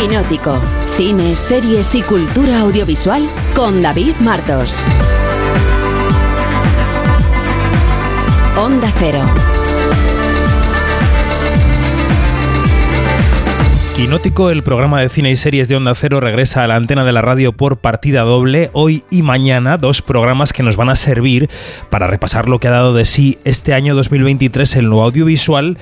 Quinótico. Cine, series y cultura audiovisual con David Martos. Onda Cero. Quinótico, el programa de cine y series de Onda Cero, regresa a la antena de la radio por partida doble hoy y mañana, dos programas que nos van a servir para repasar lo que ha dado de sí este año 2023 en lo audiovisual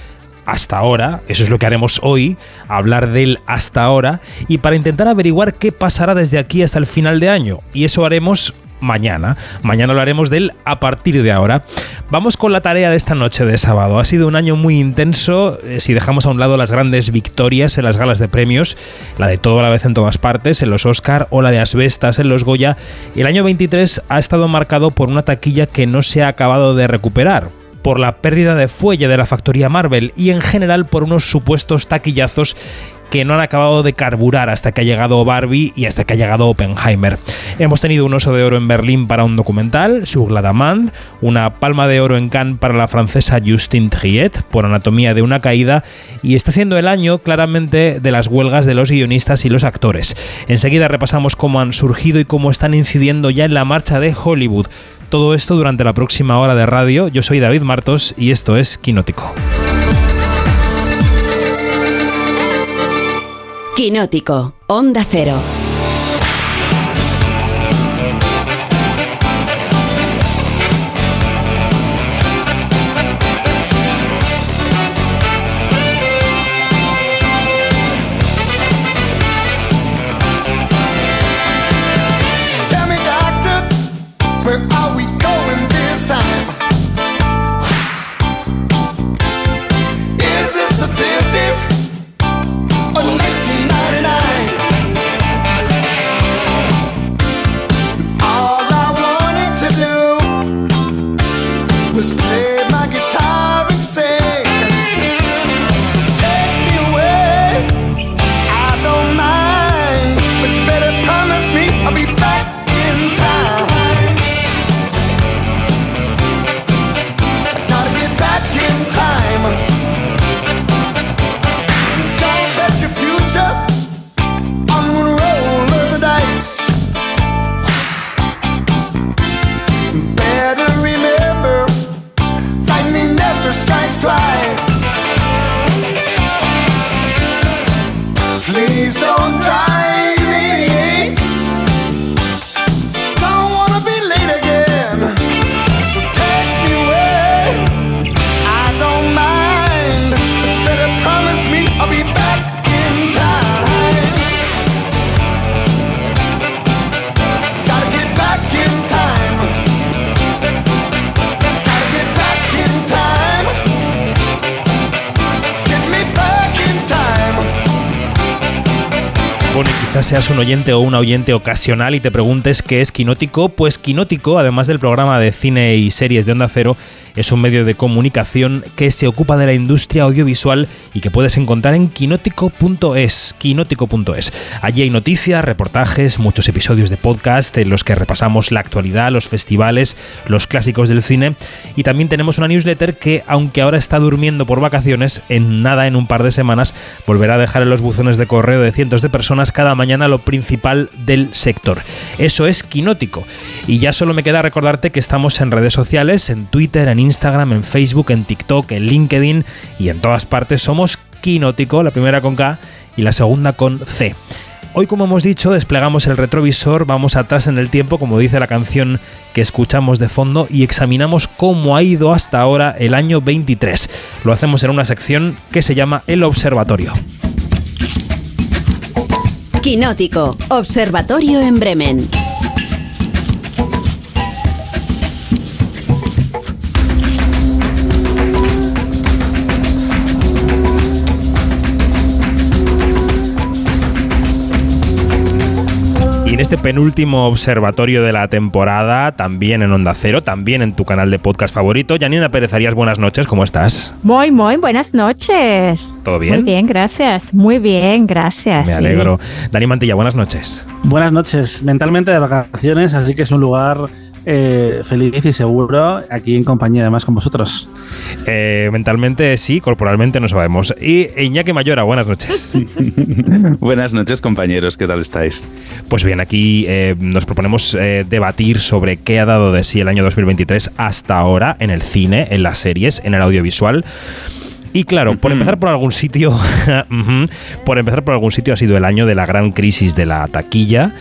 hasta ahora, eso es lo que haremos hoy, hablar del hasta ahora y para intentar averiguar qué pasará desde aquí hasta el final de año. Y eso haremos mañana. Mañana hablaremos del a partir de ahora. Vamos con la tarea de esta noche de sábado. Ha sido un año muy intenso eh, si dejamos a un lado las grandes victorias en las galas de premios, la de todo a la vez en todas partes, en los Oscar o la de Asbestas en los Goya. El año 23 ha estado marcado por una taquilla que no se ha acabado de recuperar por la pérdida de fuelle de la factoría Marvel y en general por unos supuestos taquillazos que no han acabado de carburar hasta que ha llegado Barbie y hasta que ha llegado Oppenheimer. Hemos tenido un oso de oro en Berlín para un documental, Sur la Damande, una palma de oro en Cannes para la francesa Justine Triet por Anatomía de una caída y está siendo el año claramente de las huelgas de los guionistas y los actores. Enseguida repasamos cómo han surgido y cómo están incidiendo ya en la marcha de Hollywood. Todo esto durante la próxima hora de radio. Yo soy David Martos y esto es Quinótico. Quinótico, Onda Cero. Seas un oyente o una oyente ocasional y te preguntes qué es Quinótico, pues Quinótico, además del programa de cine y series de Onda Cero, es un medio de comunicación que se ocupa de la industria audiovisual y que puedes encontrar en quinótico.es. Allí hay noticias, reportajes, muchos episodios de podcast en los que repasamos la actualidad, los festivales, los clásicos del cine y también tenemos una newsletter que, aunque ahora está durmiendo por vacaciones, en nada, en un par de semanas, volverá a dejar en los buzones de correo de cientos de personas cada mañana lo principal del sector. Eso es Quinótico. Y ya solo me queda recordarte que estamos en redes sociales, en Twitter, en Instagram, en Facebook, en TikTok, en LinkedIn y en todas partes somos Quinótico, la primera con K y la segunda con C. Hoy, como hemos dicho, desplegamos el retrovisor, vamos atrás en el tiempo, como dice la canción que escuchamos de fondo, y examinamos cómo ha ido hasta ahora el año 23. Lo hacemos en una sección que se llama El Observatorio. Quinótico, Observatorio en Bremen. En este penúltimo observatorio de la temporada, también en Onda Cero, también en tu canal de podcast favorito. Janina Pérez Arias, buenas noches, ¿cómo estás? Muy, muy buenas noches. ¿Todo bien? Muy bien, gracias. Muy bien, gracias. Me alegro. Dani Mantilla, buenas noches. Buenas noches. Mentalmente de vacaciones, así que es un lugar eh, feliz y seguro aquí en compañía además con vosotros. Eh, mentalmente sí, corporalmente no sabemos. Y Iñaki Mayora, buenas noches. buenas noches compañeros, ¿qué tal estáis? Pues bien, aquí eh, nos proponemos debatir sobre qué ha dado de sí el año 2023 hasta ahora en el cine, en las series, en el audiovisual. Y claro, por empezar por algún sitio, por empezar por algún sitio ha sido el año de la gran crisis de la taquilla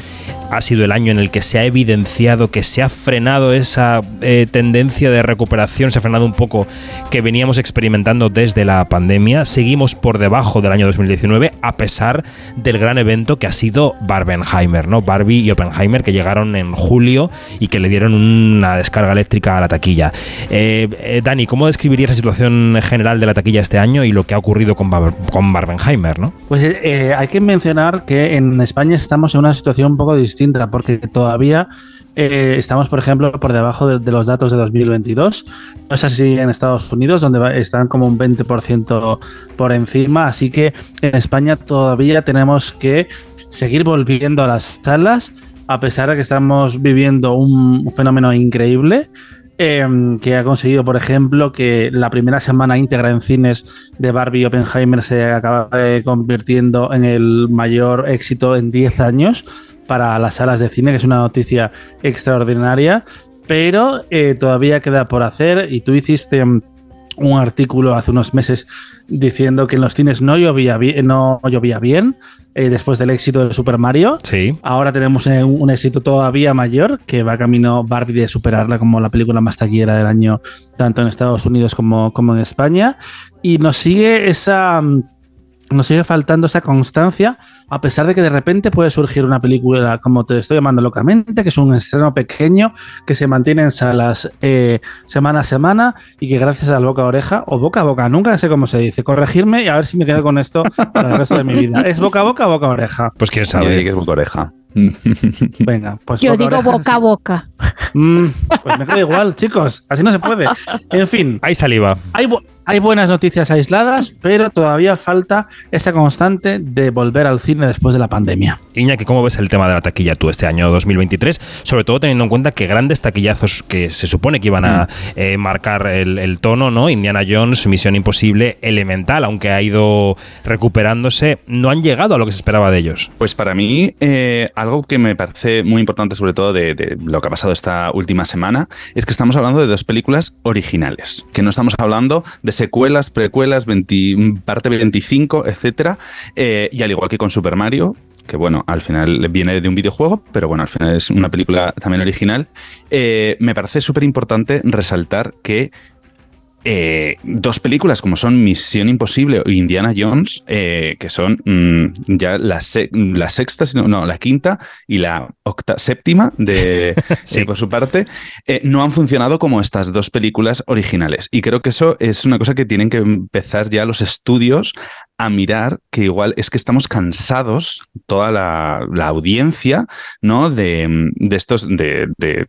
ha sido el año en el que se ha evidenciado que se ha frenado esa eh, tendencia de recuperación, se ha frenado un poco que veníamos experimentando desde la pandemia. Seguimos por debajo del año 2019 a pesar del gran evento que ha sido Barbenheimer, ¿no? Barbie y Oppenheimer que llegaron en julio y que le dieron una descarga eléctrica a la taquilla. Eh, eh, Dani, ¿cómo describirías la situación general de la taquilla este año y lo que ha ocurrido con, Barbenheimer, ¿no? Pues hay que mencionar que en España estamos en una situación un poco distinta porque todavía eh, estamos, por ejemplo, por debajo de, los datos de 2022. No es así en Estados Unidos, donde están como un 20% por encima. Así que en España todavía tenemos que seguir volviendo a las salas, a pesar de que estamos viviendo un fenómeno increíble. Em, que ha conseguido, por ejemplo, que la primera semana íntegra en cines de Barbie y Oppenheimer se acaba convirtiendo en el mayor éxito en 10 años para las salas de cine, que es una noticia extraordinaria, pero eh, todavía queda por hacer y tú hiciste mm, un artículo hace unos meses diciendo que en los cines no llovía bien, no llovía bien eh, después del éxito de Super Mario. Sí. Ahora tenemos eh, un, éxito todavía mayor que va camino Barbie de superarla como la película más taquillera del año, tanto en Estados Unidos como, como en España. Y nos sigue esa mm, nos sigue faltando esa constancia, a pesar de que de repente puede surgir una película, como te estoy llamando locamente, que es un estreno pequeño, que se mantiene en salas eh, semana a semana y que gracias al boca a oreja, o boca a boca, nunca sé cómo se dice, corregirme y a ver si me quedo con esto para el resto de mi vida. ¿Es boca a boca o boca a oreja? Pues quién sabe. que es boca a oreja. Venga, pues yo digo boca a boca. Mm, pues me queda igual, chicos. Así no se puede. En fin. Hay saliva. Hay, hay buenas noticias aisladas, pero todavía falta esa constante de volver al cine después de la pandemia. Iñaki, ¿cómo ves el tema de la taquilla tú este año 2023? Sobre todo teniendo en cuenta que grandes taquillazos que se supone que iban a mm. eh, marcar el, tono, ¿no? Indiana Jones, Misión Imposible, Elemental, aunque ha ido recuperándose, no han llegado a lo que se esperaba de ellos. Pues para mí, eh, algo que me parece muy importante, sobre todo de, de lo que ha pasado esta última semana, es que estamos hablando de dos películas originales, que no estamos hablando de secuelas, precuelas, parte 25, etcétera. Eh, y al igual que con Super Mario, que bueno, al final viene de un videojuego, pero bueno, al final es una película también original, eh, me parece súper importante resaltar que eh, dos películas como son Misión Imposible o Indiana Jones, eh, que son mm, ya la, la, sexta, no, la quinta y la octa, séptima de, sí. por su parte, eh, no han funcionado como estas dos películas originales. Y creo que eso es una cosa que tienen que empezar ya los estudios a mirar que igual es que estamos cansados, toda la, audiencia, ¿no? De, de estos, de, de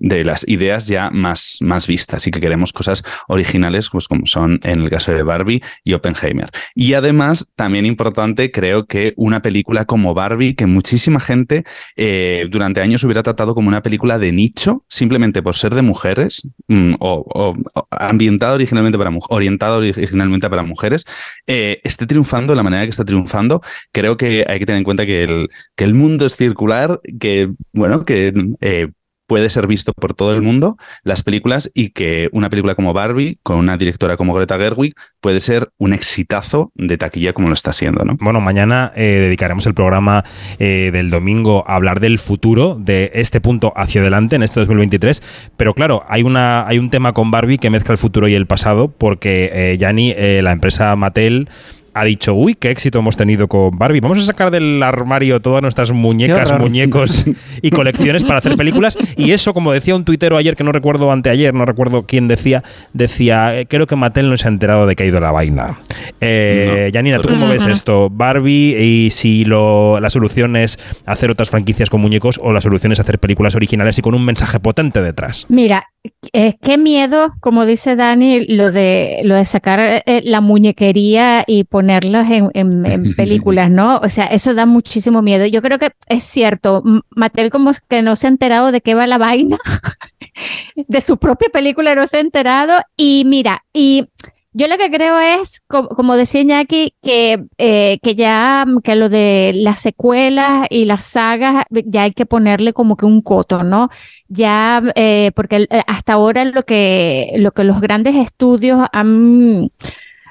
las ideas ya más, más vistas y que queremos cosas originales, pues como son en el caso de Barbie y Oppenheimer. Y además, también importante, creo que una película como Barbie, que muchísima gente eh, durante años hubiera tratado como una película de nicho, simplemente por ser de mujeres mm, o, ambientada originalmente para orientada originalmente para mujeres, eh, esté triunfando de la manera que está triunfando. Creo que hay que tener en cuenta que el, que el mundo es circular, que, bueno, que eh, puede ser visto por todo el mundo, las películas, y que una película como Barbie, con una directora como Greta Gerwig, puede ser un exitazo de taquilla como lo está siendo. ¿no? Bueno, mañana eh, dedicaremos el programa eh, del domingo a hablar del futuro, de este punto hacia adelante en este 2023, pero claro, hay, una, hay un tema con Barbie que mezcla el futuro y el pasado, porque eh, Yanni, la empresa Mattel, ha dicho, uy, qué éxito hemos tenido con Barbie. Vamos a sacar del armario todas nuestras muñecas, muñecos y colecciones para hacer películas. Y eso, como decía un tuitero ayer, que no recuerdo anteayer, no recuerdo quién decía, decía, eh, creo que Mattel no se ha enterado de que ha ido la vaina. Eh, Janina, ¿tú cómo ves esto? Barbie y si lo, la solución es hacer otras franquicias con muñecos o la solución es hacer películas originales y con un mensaje potente detrás. Mira, eh, qué miedo, como dice Dani, lo de, lo de sacar eh, la muñequería y ponerlas en, en, películas, ¿no? O sea, eso da muchísimo miedo. Yo creo que es cierto, Mattel como que no se ha enterado de qué va la vaina, de su propia película no se ha enterado. Y mira, y yo lo que creo es, como, decía Iñaki, que, eh, que ya que lo de las secuelas y las sagas ya hay que ponerle como que un coto, ¿no? Ya, eh, porque eh, hasta ahora lo que, lo que los grandes estudios han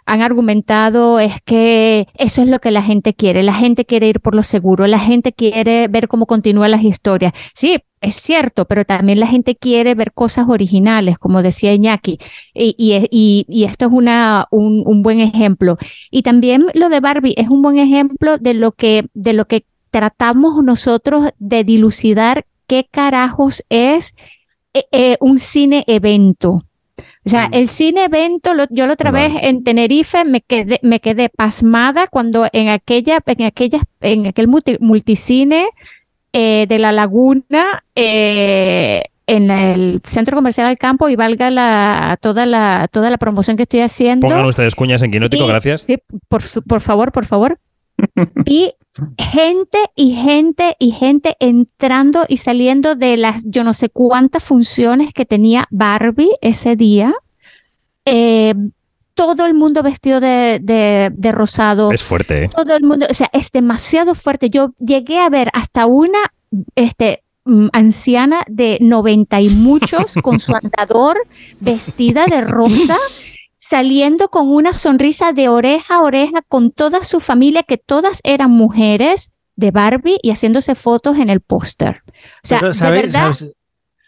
han argumentado es que eso es lo que la gente quiere. La gente quiere ir por lo seguro, la gente quiere ver cómo continúan las historias. Sí, es cierto, pero también la gente quiere ver cosas originales, como decía Iñaki, y, esto es una, un, un, buen ejemplo. Y también lo de Barbie es un buen ejemplo de lo que, de lo que tratamos nosotros de dilucidar qué carajos es eh, eh, un cine evento. O sea, mm. el cine evento, yo la otra vez en Tenerife me quedé, me quedé pasmada cuando en aquella, en aquella, en aquel multicine eh, de la laguna, eh, en el centro comercial del campo y valga la, toda, la, toda la promoción que estoy haciendo. Pongan ustedes cuñas en Quinótico, gracias. Sí, por, por favor, por favor. y gente y gente y gente entrando y saliendo de las yo no sé cuántas funciones que tenía Barbie ese día. Eh, todo el mundo vestido de, de, rosado. Es fuerte. ¿eh? Todo el mundo, o sea, es demasiado fuerte. Yo llegué a ver hasta una este, mm, anciana de 90 y muchos con su andador vestida de rosa saliendo con una sonrisa de oreja a oreja con toda su familia, que todas eran mujeres de Barbie y haciéndose fotos en el póster. O sea, de verdad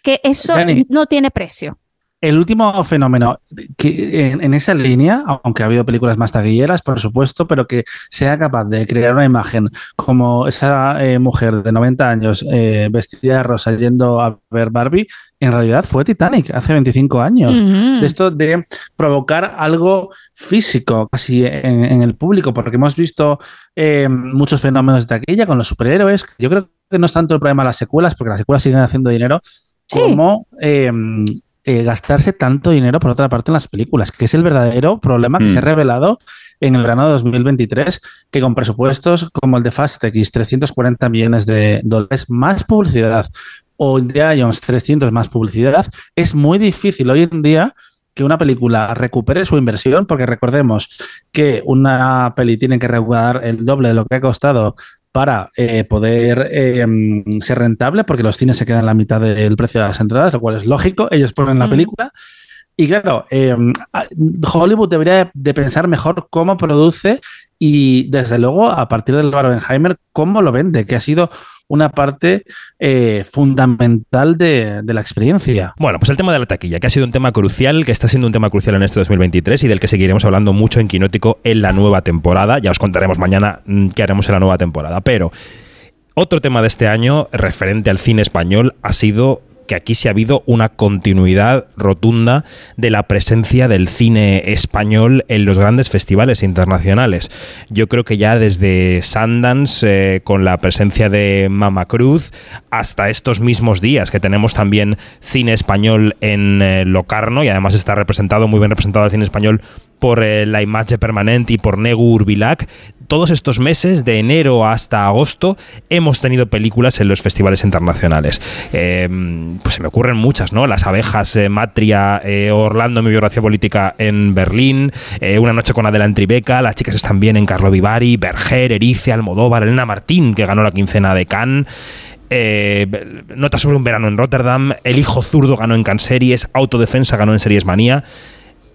que eso no tiene precio. El último fenómeno que en, esa línea, aunque ha habido películas más taquilleras, por supuesto, pero que sea capaz de crear una imagen como esa eh, mujer de 90 años eh, vestida de rosa yendo a ver Barbie, en realidad fue Titanic hace 25 años. De esto de provocar algo físico casi en, el público, porque hemos visto eh, muchos fenómenos de taquilla con los superhéroes. Yo creo que no es tanto el problema de las secuelas, porque las secuelas siguen haciendo dinero, como eh, gastarse tanto dinero por otra parte en las películas, que es el verdadero problema que se ha mm. revelado en el verano de 2023, que con presupuestos como el de Fast X, 340 millones de dólares, más publicidad, o de Ions 300 más publicidad, es muy difícil hoy en día que una película recupere su inversión, porque recordemos que una peli tiene que recaudar el doble de lo que ha costado para eh, poder em, ser rentable, porque los cines se quedan la mitad del precio de las entradas, lo cual es lógico, ellos ponen la mm. película. Y claro, em, Hollywood debería de pensar mejor cómo produce y desde luego a partir del Barbenheimer cómo lo vende, que ha sido una parte eh, fundamental de, la experiencia. Bueno, pues el tema de la taquilla, que ha sido un tema crucial, que está siendo un tema crucial en este 2023 y del que seguiremos hablando mucho en Quinótico en la nueva temporada. Ya os contaremos mañana mm, qué haremos en la nueva temporada. Pero otro tema de este año referente al cine español ha sido que aquí sí ha habido una continuidad rotunda de la presencia del cine español en los grandes festivales internacionales. Yo creo que ya desde Sundance, eh, con la presencia de Mama Cruz, hasta estos mismos días que tenemos también cine español en eh, Locarno y además está representado, muy bien representado el cine español por eh, la imagen permanente y por Negu Urbilac, todos estos meses, de enero hasta agosto, hemos tenido películas en los festivales internacionales. Em, pues se me ocurren muchas, ¿no? Las abejas, eh, Matria, eh, Orlando, mi biografía política en Berlín, Una noche con Adela en Tribeca, Las chicas están bien en Carlo Vivari, Berger, Erice, Almodóvar, Elena Martín, que ganó la quincena de Cannes. Nota sobre un verano en Rotterdam, El hijo zurdo ganó en Canseries, Autodefensa ganó en Series Manía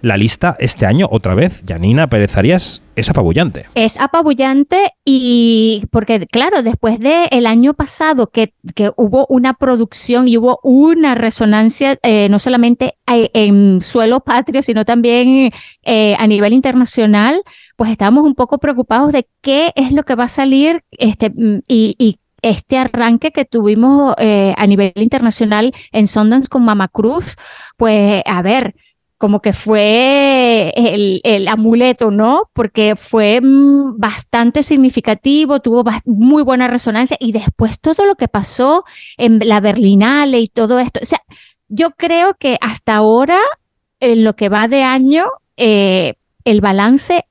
la lista este año, otra vez, Janina Pérez Arias, es apabullante. Es apabullante y porque, claro, después del el año pasado que, que, hubo una producción y hubo una resonancia, eh, no solamente en suelo patrio, sino también eh, a nivel internacional, pues estábamos un poco preocupados de qué es lo que va a salir este, y, este arranque que tuvimos eh, a nivel internacional en Sundance con Mama Cruz, pues a ver, como que fue el, amuleto, ¿no? Porque fue mm, bastante significativo, tuvo muy buena resonancia y después todo lo que pasó en la Berlinale y todo esto, o sea, yo creo que hasta ahora, en lo que va de año, eh, el balance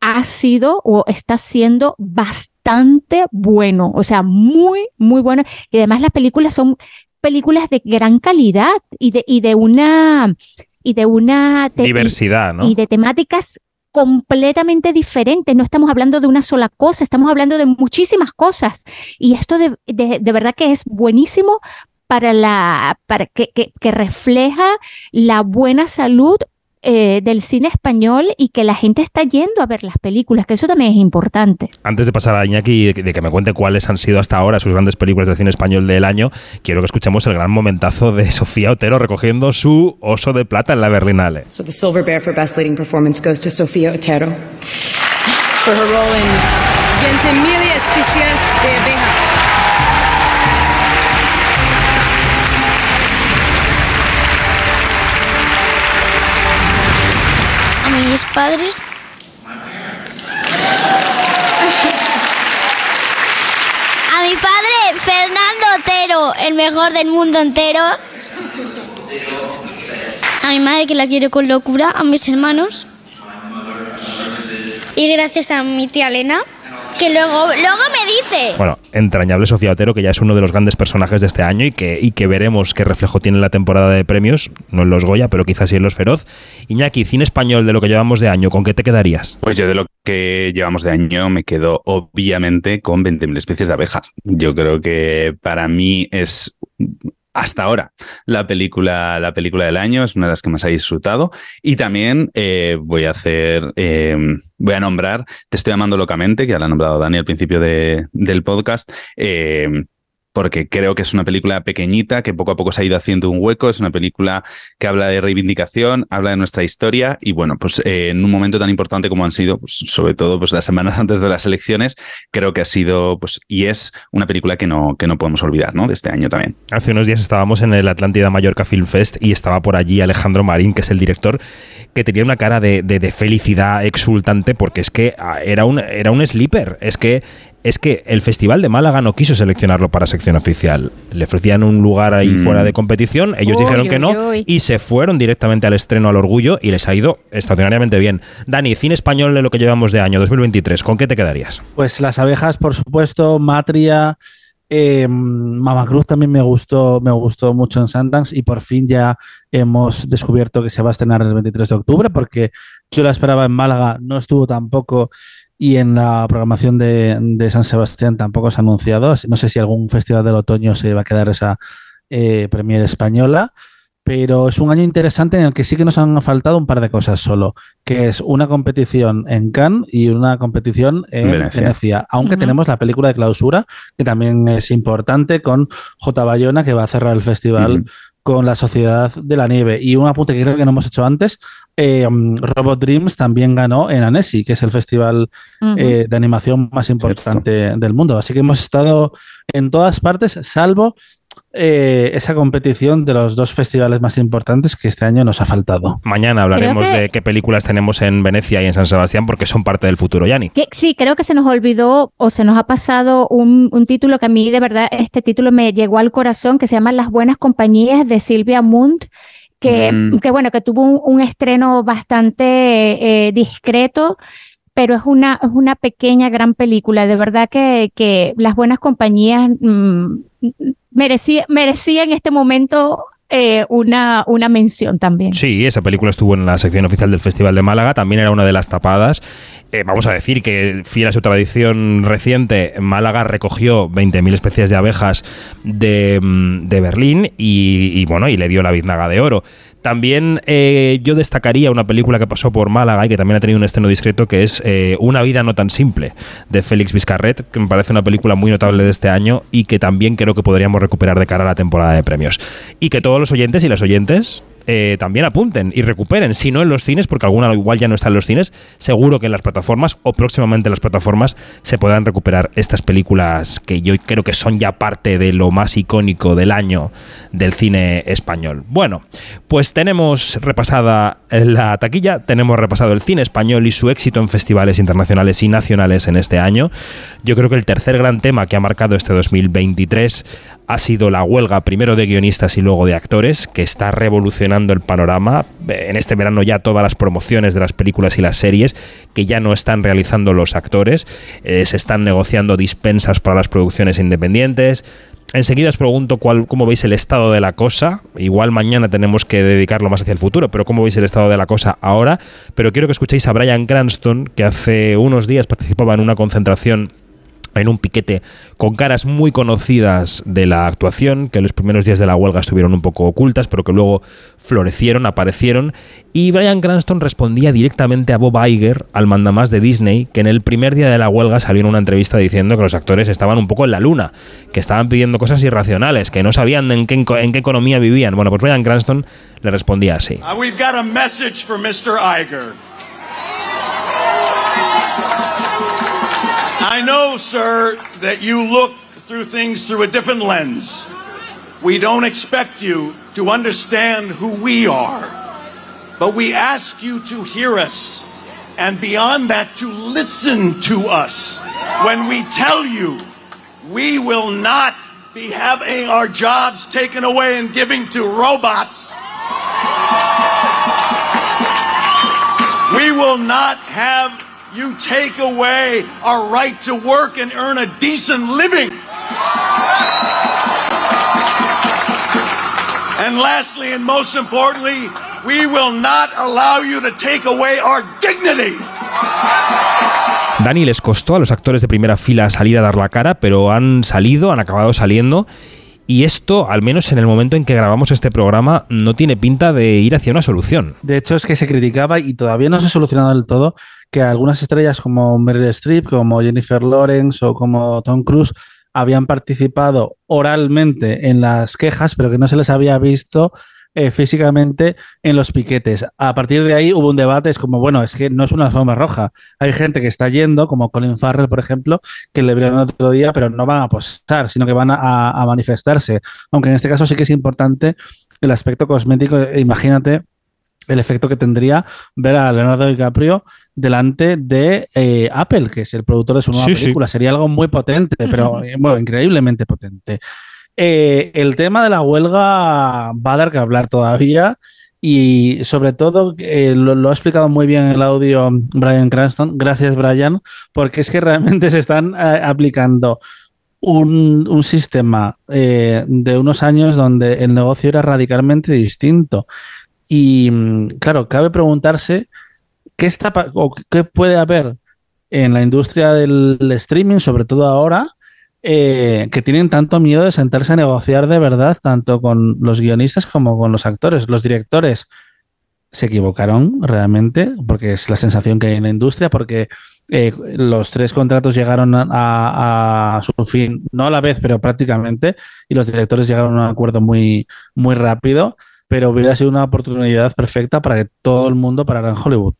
ha sido o está siendo bastante bueno, o sea, muy, muy bueno. Y además las películas son películas de gran calidad y de, y de una y de una diversidad, ¿no? Y de temáticas completamente diferentes. No estamos hablando de una sola cosa, estamos hablando de muchísimas cosas. Y esto de, de, de verdad que es buenísimo para la para que, que, que refleja la buena salud eh, del cine español y que la gente está yendo a ver las películas, que eso también es importante. Antes de pasar a Iñaki de, de que me cuente cuáles han sido hasta ahora sus grandes películas de cine español del año, quiero que escuchemos el gran momentazo de Sofía Otero recogiendo su oso de plata en la Berlinale. So the Silver Bear for Best Leading Performance goes to Sofía Otero for her role in Especies de Abejas. Mis padres. A mi padre, Fernando Otero, el mejor del mundo entero. A mi madre, que la quiero con locura. A mis hermanos. Y gracias a mi tía Elena, que luego, luego me dice. Bueno, entrañable Sofía Otero, que ya es uno de los grandes personajes de este año y que, y que veremos qué reflejo tiene la temporada de premios, no en los Goya, pero quizás sí en los Feroz. Iñaki, cine español de lo que llevamos de año, ¿con qué te quedarías? Pues yo de lo que llevamos de año me quedo obviamente con 20.000 especies de abejas. Yo creo que para mí es hasta ahora la película, la película del año, es una de las que más he disfrutado. Y también eh, voy a hacer, eh, voy a nombrar Te estoy amando locamente, que ya la ha nombrado Dani al principio de, del podcast. Eh, porque creo que es una película pequeñita que poco a poco se ha ido haciendo un hueco, es una película que habla de reivindicación, habla de nuestra historia y bueno, pues eh, en un momento tan importante como han sido, pues, sobre todo pues las semanas antes de las elecciones, creo que ha sido pues y es una película que no, que no podemos olvidar, ¿no? De este año también. Hace unos días estábamos en el Atlántida Mallorca Film Fest y estaba por allí Alejandro Marín, que es el director, que tenía una cara de, de, de felicidad exultante porque es que ah, era un, era un sleeper, es que es que el Festival de Málaga no quiso seleccionarlo para sección oficial. Le ofrecían un lugar ahí mm. fuera de competición, ellos Uy, dijeron que uy, no uy. y se fueron directamente al estreno al orgullo y les ha ido extraordinariamente bien. Dani, cine español de lo que llevamos de año 2023, ¿con qué te quedarías? Pues las abejas, por supuesto, Matria, eh, Mama Cruz también me gustó, me gustó mucho en Sundance y por fin ya hemos descubierto que se va a estrenar el 23 de octubre porque yo la esperaba en Málaga, no estuvo tampoco y en la programación de, de, San Sebastián tampoco se ha anunciado. No sé si algún festival del otoño se va a quedar esa eh, premier española, pero es un año interesante en el que sí que nos han faltado un par de cosas solo, que es una competición en Cannes y una competición en Venecia, Venecia aunque uh -huh. tenemos la película de clausura, que también es importante, con J. Bayona, que va a cerrar el festival. Uh -huh con la Sociedad de la Nieve. Y un apunte que creo que no hemos hecho antes, eh, Robot Dreams también ganó en Annecy, que es el festival uh -huh. eh, de animación más importante Cierto. del mundo. Así que hemos estado en todas partes, salvo eh, esa competición de los dos festivales más importantes que este año nos ha faltado. Mañana hablaremos que... de qué películas tenemos en Venecia y en San Sebastián porque son parte del futuro, Yani. Que, sí, creo que se nos olvidó o se nos ha pasado un, un, título que a mí de verdad este título me llegó al corazón que se llama Las buenas compañías de Silvia Munt. Que, mm. que bueno, que tuvo un, un estreno bastante eh, discreto, pero es una, es una pequeña, gran película. De verdad que, que las buenas compañías mmm, merecía, merecía en este momento eh, una, una mención también. Sí, esa película estuvo en la sección oficial del Festival de Málaga, también era una de las tapadas. Eh, vamos a decir que, fiel a su tradición reciente, Málaga recogió 20.000 especies de abejas de, mm, de Berlín y, y, bueno, y le dio la biznaga de oro. También eh, yo destacaría una película que pasó por Málaga y que también ha tenido un estreno discreto, que es eh, Una vida no tan simple, de Félix Vizcarret, que me parece una película muy notable de este año y que también creo que podríamos recuperar de cara a la temporada de premios. Y que todos los oyentes y las oyentes eh, también apunten y recuperen, si no en los cines, porque alguna igual ya no está en los cines, seguro que en las plataformas o próximamente en las plataformas se podrán recuperar estas películas que yo creo que son ya parte de lo más icónico del año del cine español. Bueno, pues tenemos repasada la taquilla, tenemos repasado el cine español y su éxito en festivales internacionales y nacionales en este año. Yo creo que el tercer gran tema que ha marcado este 2023 ha sido la huelga primero de guionistas y luego de actores, que está revolucionando el panorama. En este verano ya todas las promociones de las películas y las series que ya no están realizando los actores, eh, se están negociando dispensas para las producciones independientes. Enseguida os pregunto cuál, cómo veis el estado de la cosa. Igual mañana tenemos que dedicarlo más hacia el futuro, pero cómo veis el estado de la cosa ahora. Pero quiero que escuchéis a Brian Cranston, que hace unos días participaba en una concentración en un piquete con caras muy conocidas de la actuación, que los primeros días de la huelga estuvieron un poco ocultas, pero que luego florecieron, aparecieron. Y Brian Cranston respondía directamente a Bob Iger, al mandamás de Disney, que en el primer día de la huelga salió en una entrevista diciendo que los actores estaban un poco en la luna, que estaban pidiendo cosas irracionales, que no sabían en qué, en qué economía vivían. Bueno, pues Brian Cranston le respondía así. Uh, we've got a message for Mr. Iger. I know, sir, that you look through things through a different lens. We don't expect you to understand who we are, but we ask you to hear us, and beyond that, to listen to us when we tell you we will not be having our jobs taken away and giving to robots. We will not have you take away our right to work and earn a decent living. And lastly, and most importantly, we will not allow you to take away our dignity. Dani les costó a los actores de primera fila salir a dar la cara, pero han salido, han acabado saliendo. Y esto, al menos en el momento en que grabamos este programa, no tiene pinta de ir hacia una solución. De hecho, es que se criticaba y todavía no se ha solucionado del todo que algunas estrellas como Meryl Streep, como Jennifer Lawrence o como Tom Cruise habían participado oralmente en las quejas, pero que no se les había visto eh, físicamente en los piquetes. A partir de ahí hubo un debate, es como, bueno, es que no es una alfombra roja. Hay gente que está yendo, como Colin Farrell, por ejemplo, que le vieron otro día, pero no van a posar, sino que van a, a manifestarse. Aunque en este caso sí que es importante el aspecto cosmético. Imagínate el efecto que tendría ver a Leonardo DiCaprio delante de eh, Apple, que es el productor de su nueva película. Sería algo muy potente, pero eh, bueno, increíblemente potente. Eh, el tema de la huelga va a dar que hablar todavía y sobre todo lo, ha explicado muy bien en el audio Brian Cranston. Gracias, Brian, porque es que realmente se están aplicando un, un sistema de unos años donde el negocio era radicalmente distinto. Y mm, claro, cabe preguntarse qué, está, o qué puede haber en la industria del streaming, sobre todo ahora, eh, que tienen tanto miedo de sentarse a negociar de verdad, tanto con los guionistas como con los actores. Los directores se equivocaron realmente, porque es la sensación que hay en la industria, porque eh, los tres contratos llegaron a, su fin, no a la vez, pero prácticamente, y los directores llegaron a un acuerdo muy, muy rápido pero hubiera sido una oportunidad perfecta para que todo el mundo parara en Hollywood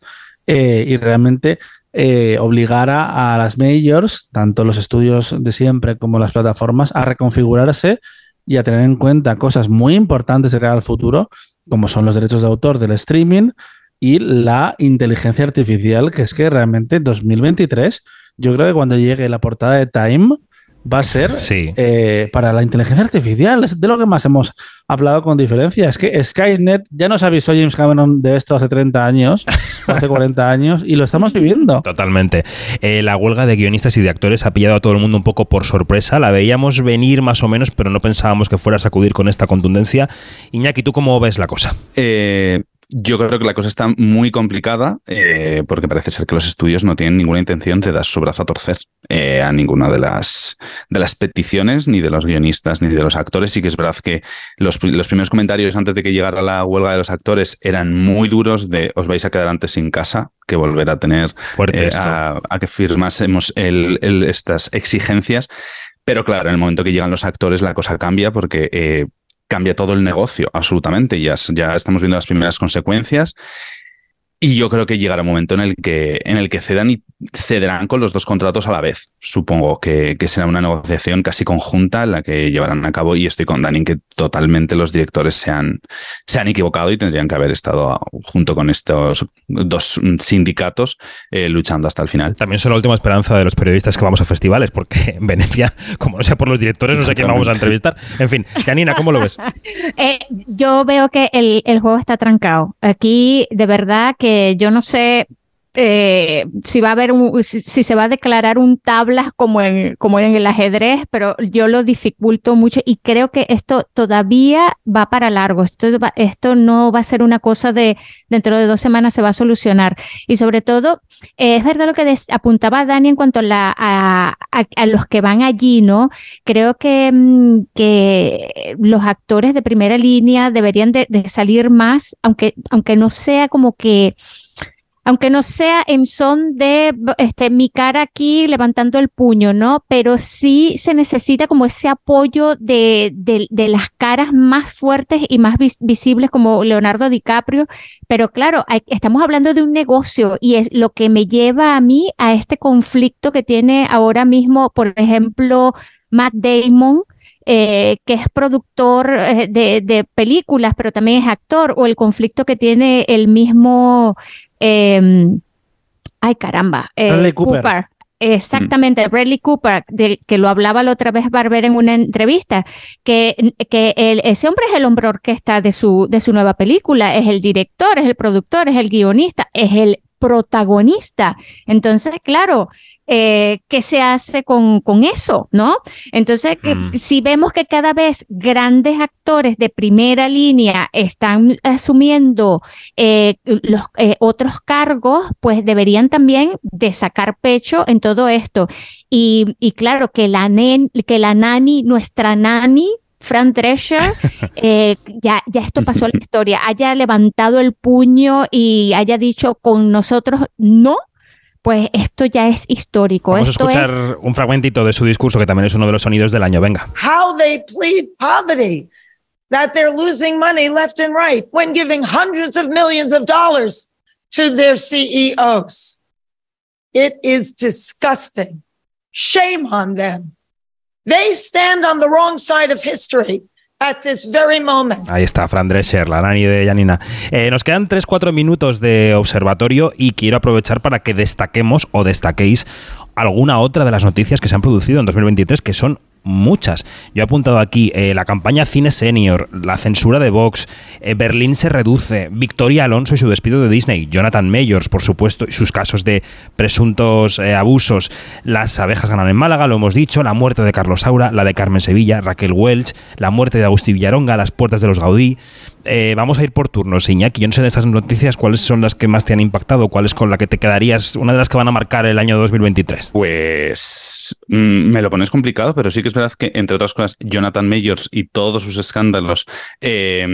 eh, y realmente eh, obligara a las majors, tanto los estudios de siempre como las plataformas, a reconfigurarse y a tener en cuenta cosas muy importantes de cara al futuro, como son los derechos de autor del streaming y la inteligencia artificial, que es que realmente 2023, yo creo que cuando llegue la portada de Time, va a ser eh, para la inteligencia artificial. Es de lo que más hemos hablado con diferencia. Es que Skynet ya nos avisó James Cameron de esto hace 30 años, hace 40 años, y lo estamos viviendo. Totalmente. Eh, la huelga de guionistas y de actores ha pillado a todo el mundo un poco por sorpresa. La veíamos venir más o menos, pero no pensábamos que fuera a sacudir con esta contundencia. Iñaki, ¿tú cómo ves la cosa? Eh, yo creo que la cosa está muy complicada eh, porque parece ser que los estudios no tienen ninguna intención de dar su brazo a torcer eh, a ninguna de las, de las peticiones, ni de los guionistas, ni de los actores. Sí que es verdad que los, primeros comentarios antes de que llegara la huelga de los actores eran muy duros de os vais a quedar antes sin casa que volver a tener eh, a, que firmásemos estas exigencias. Pero claro, en el momento que llegan los actores la cosa cambia porque cambia todo el negocio, absolutamente. Ya, ya estamos viendo las primeras consecuencias. Y yo creo que llegará un momento en el que, en el que cedan y cederán con los dos contratos a la vez. Supongo que, será una negociación casi conjunta la que llevarán a cabo y estoy con Dani que totalmente los directores se han, se han equivocado y tendrían que haber estado junto con estos dos sindicatos eh, luchando hasta el final. También son la última esperanza de los periodistas que vamos a festivales, porque en Venecia, como no sea por los directores, no sé quién vamos a entrevistar. En fin, Janina, ¿cómo lo ves? Eh, yo veo que el, el juego está trancado. Aquí, de verdad que yo no sé eh, si va a haber un, si, se va a declarar un tablas como en, como en el ajedrez, pero yo lo dificulto mucho y creo que esto todavía va para largo. Esto, esto no va a ser una cosa de dentro de dos semanas se va a solucionar. Y sobre todo, eh, es verdad lo que apuntaba Dani en cuanto a, la, a, a, los que van allí, ¿no? Creo que, mm, que los actores de primera línea deberían de, de salir más, aunque, aunque no sea como que aunque no sea en son de este, mi cara aquí levantando el puño, ¿no? Pero sí se necesita como ese apoyo de, de, las caras más fuertes y más visibles como Leonardo DiCaprio. Pero claro, estamos hablando de un negocio y es lo que me lleva a mí a este conflicto que tiene ahora mismo, por ejemplo, Matt Damon. Eh, que es productor eh, de, de, películas, pero también es actor, o el conflicto que tiene el mismo Em, ay, caramba. Eh, Cooper. Exactamente, Bradley Cooper, que lo hablaba la otra vez Barber en una entrevista, que, que ese hombre es el hombre orquesta de su, de su nueva película, es el director, es el productor, es el guionista, es el protagonista. Entonces, claro, eh, qué se hace con, con eso, ¿no? Entonces, mm. si vemos que cada vez grandes actores de primera línea están asumiendo eh, los eh, otros cargos, pues deberían también de sacar pecho en todo esto. Y, y claro, que la, nen, que la nani, nuestra nani, Fran Drescher, ya, ya esto pasó a la historia, haya levantado el puño y haya dicho con nosotros no, pues esto ya es histórico. Vamos esto a escuchar es... un fragmentito de su discurso que también es uno de los sonidos del año. Venga. How they plead poverty, that they're losing money left and right when giving hundreds of millions of dollars to their CEOs. It is disgusting. Shame on them. They stand on the wrong side of history. At this very moment. Ahí está, Fran Drescher, la nani de Janina. Eh, nos quedan 3-4 minutos de observatorio y quiero aprovechar para que destaquemos o destaquéis alguna otra de las noticias que se han producido en 2023 que son muchas. Yo he apuntado aquí eh, la campaña Cine Senior, la censura de Vox, eh, Berlín se reduce, Victoria Alonso y su despido de Disney, Jonathan Mayors, por supuesto, y sus casos de presuntos eh, abusos, las abejas ganan en Málaga, lo hemos dicho, la muerte de Carlos Saura, la de Carmen Sevilla, Raquel Welch, la muerte de Agustín Villaronga, las puertas de los Gaudí. vamos a ir por turnos, Iñaki. Yo no sé de estas noticias cuáles son las que más te han impactado, cuál es con la que te quedarías, una de las que van a marcar el año 2023. Pues mm, me lo pones complicado, pero sí que es verdad que, entre otras cosas, Jonathan Mayors y todos sus escándalos eh,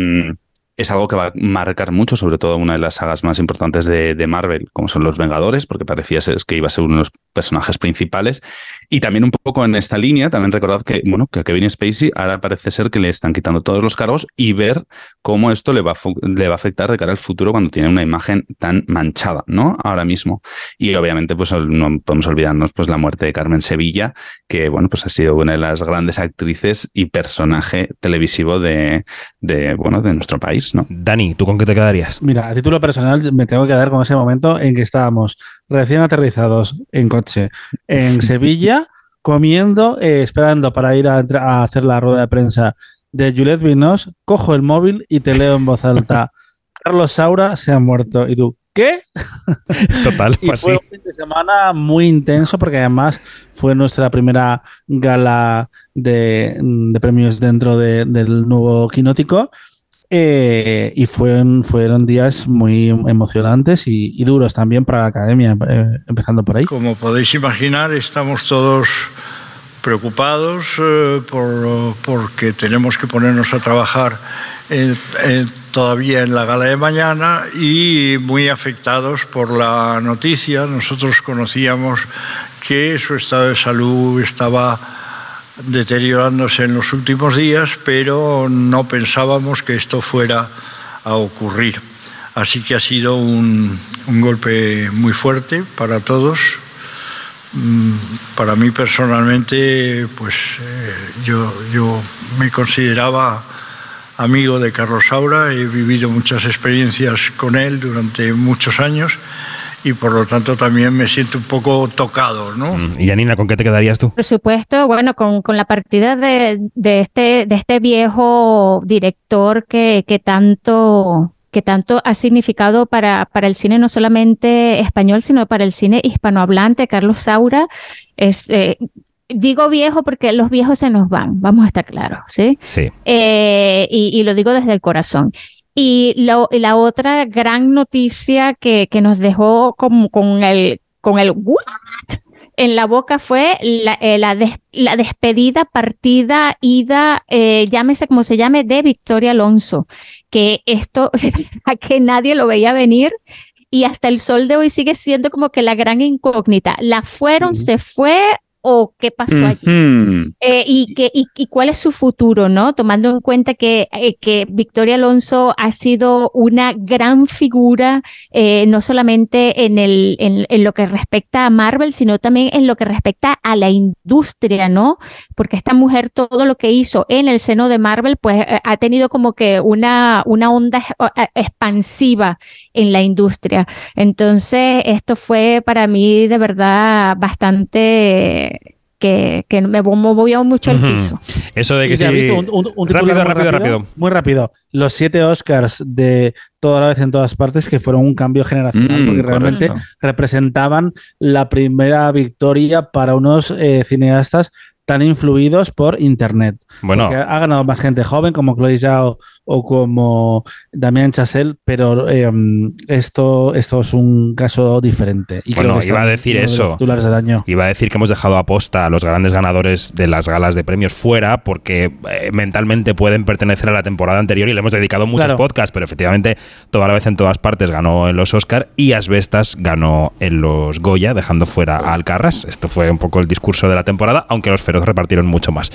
es algo que va a marcar mucho, sobre todo una de las sagas más importantes de, Marvel, como son los Vengadores, porque parecía ser que iba a ser uno de los personajes principales. Y también un poco en esta línea, también recordad que, bueno, que a Kevin Spacey ahora parece ser que le están quitando todos los cargos y ver cómo esto le va, a, le va a afectar de cara al futuro cuando tiene una imagen tan manchada, ¿no? Ahora mismo. Y obviamente, pues no podemos olvidarnos pues la muerte de Carmen Sevilla, que, bueno, pues ha sido una de las grandes actrices y personaje televisivo de, de bueno, de nuestro país. Dani, ¿tú con qué te quedarías? Mira, a título personal me tengo que quedar con ese momento en que estábamos recién aterrizados en coche en Sevilla, comiendo, eh, esperando para ir a, hacer la rueda de prensa de Juliette Vinos, cojo el móvil y te leo en voz alta. Carlos Saura se ha muerto. Y tú, ¿qué? Total, y fue un fin de semana muy intenso porque además fue nuestra primera gala de, premios dentro del nuevo Quinótico eh, y fueron, fueron días muy emocionantes y, duros también para la academia, eh, empezando por ahí. Como podéis imaginar, estamos todos preocupados eh, por, porque tenemos que ponernos a trabajar todavía en la gala de mañana y muy afectados por la noticia. Nosotros conocíamos que su estado de salud estaba deteriorándose en los últimos días, pero no pensábamos que esto fuera a ocurrir. Así que ha sido un, golpe muy fuerte para todos mm, para mí personalmente, pues eh, yo, yo me consideraba amigo de Carlos Saura, he vivido muchas experiencias con él durante muchos años y por lo tanto también me siento un poco tocado, ¿no? Mm, Y Janina, ¿con qué te quedarías tú? Por supuesto, bueno, con, con la partida de, de este, de este viejo director que, que tanto que tanto ha significado para, para el cine no solamente español, sino para el cine hispanohablante, Carlos Saura, es, eh, digo viejo porque los viejos se nos van, vamos a estar claros, ¿sí? Sí. Eh, y, y lo digo desde el corazón. Y la, otra gran noticia que, que nos dejó con, con el, con el what en la boca fue la, eh, la, des- la despedida, partida, ida, eh, llámese como se llame, de Victoria Alonso, que esto, que nadie lo veía venir y hasta el sol de hoy sigue siendo como que la gran incógnita. ¿La fueron, se fue o qué pasó allí? Eh, y, que, y, y cuál es su futuro, ¿no? Tomando en cuenta que, eh, que Victoria Alonso ha sido una gran figura, eh, no solamente en, el, en, en lo que respecta a Marvel, sino también en lo que respecta a la industria, ¿no? Porque esta mujer, todo lo que hizo en el seno de Marvel, pues ha tenido como que una, una onda expansiva en la industria. Entonces, esto fue para mí de verdad bastante que, que me movió mucho el piso. Eso de que sí. aviso, un- un- un rápido, rápido, rápido. Muy rápido. Los siete Oscars de toda la vez en todas partes que fueron un cambio generacional Mm, porque realmente correcto. representaban la primera victoria para unos eh, cineastas tan influidos por internet. Bueno. Ha ganado más gente joven como Chloe Zhao o como Damien Chazelle, pero eh, esto, esto es un caso diferente. Y creo Bueno, que iba a decir de eso. titulares del año. Iba a decir que hemos dejado a posta a los grandes ganadores de las galas de premios fuera porque eh, mentalmente pueden pertenecer a la temporada anterior y le hemos dedicado muchos Claro. podcasts, pero efectivamente toda la vez en todas partes ganó en los Oscar y Asbestas ganó en los Goya, dejando fuera a Alcarras. Esto fue un poco el discurso de la temporada, aunque los feroz repartieron mucho más.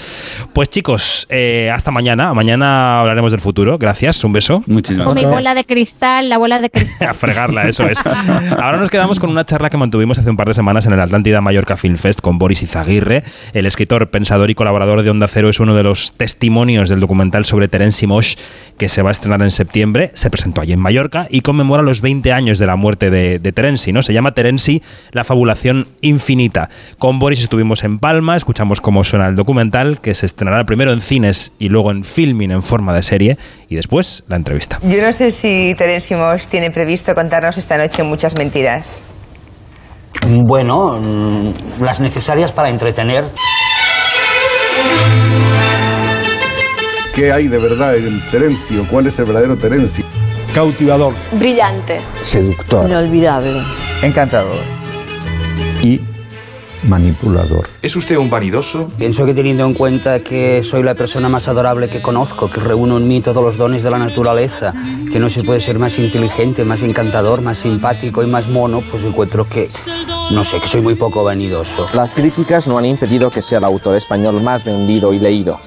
Pues chicos, eh, hasta mañana. Mañana hablaremos del futuro. Gracias, un beso. Muchísimas Con mi Gracias. bola de cristal, la bola de cristal. a fregarla, eso es. Ahora nos quedamos con una charla que mantuvimos hace un par de semanas en el Atlántida Mallorca Film Fest con Boris Izaguirre. El escritor, pensador y colaborador de Onda Cero es uno de los testimonios del documental sobre Terence Mosh que se va a estrenar en septiembre. Se presentó allí en Mallorca y conmemora los 20 años de la muerte de, de Terenci, ¿no? Se llama Terenci, la fabulación infinita. Con Boris estuvimos en Palma, escuchamos cómo suena el documental, que se estrenará primero en cines y luego en filming en forma de serie, y después la entrevista. Yo no sé si Terence Moss tiene previsto contarnos esta noche muchas mentiras. Bueno, mm, las necesarias para entretener. ¿Qué hay de verdad en Terencio? ¿Cuál es el verdadero Terencio? Cautivador. Brillante. Seductor. Inolvidable. Encantador. Y manipulador. ¿Es usted un vanidoso? Pienso que teniendo en cuenta que soy la persona más adorable que conozco, que reúno en mí todos los dones de la naturaleza, que no se puede ser más inteligente, más encantador, más simpático y más mono, pues encuentro que, no sé, que soy muy poco vanidoso. Las críticas no han impedido que sea el autor español más vendido y leído.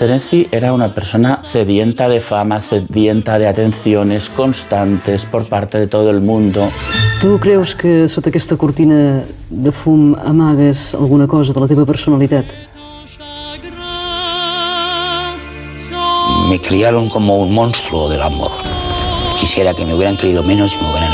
Terenci era una persona sedienta de fama, sedienta de atenciones constantes por parte de todo el mundo. Tu creus que sota aquesta cortina de fum amagues alguna cosa de la teva personalitat? Me criaron como un monstruo del amor. Quisiera que me hubieran querido menos y me hubieran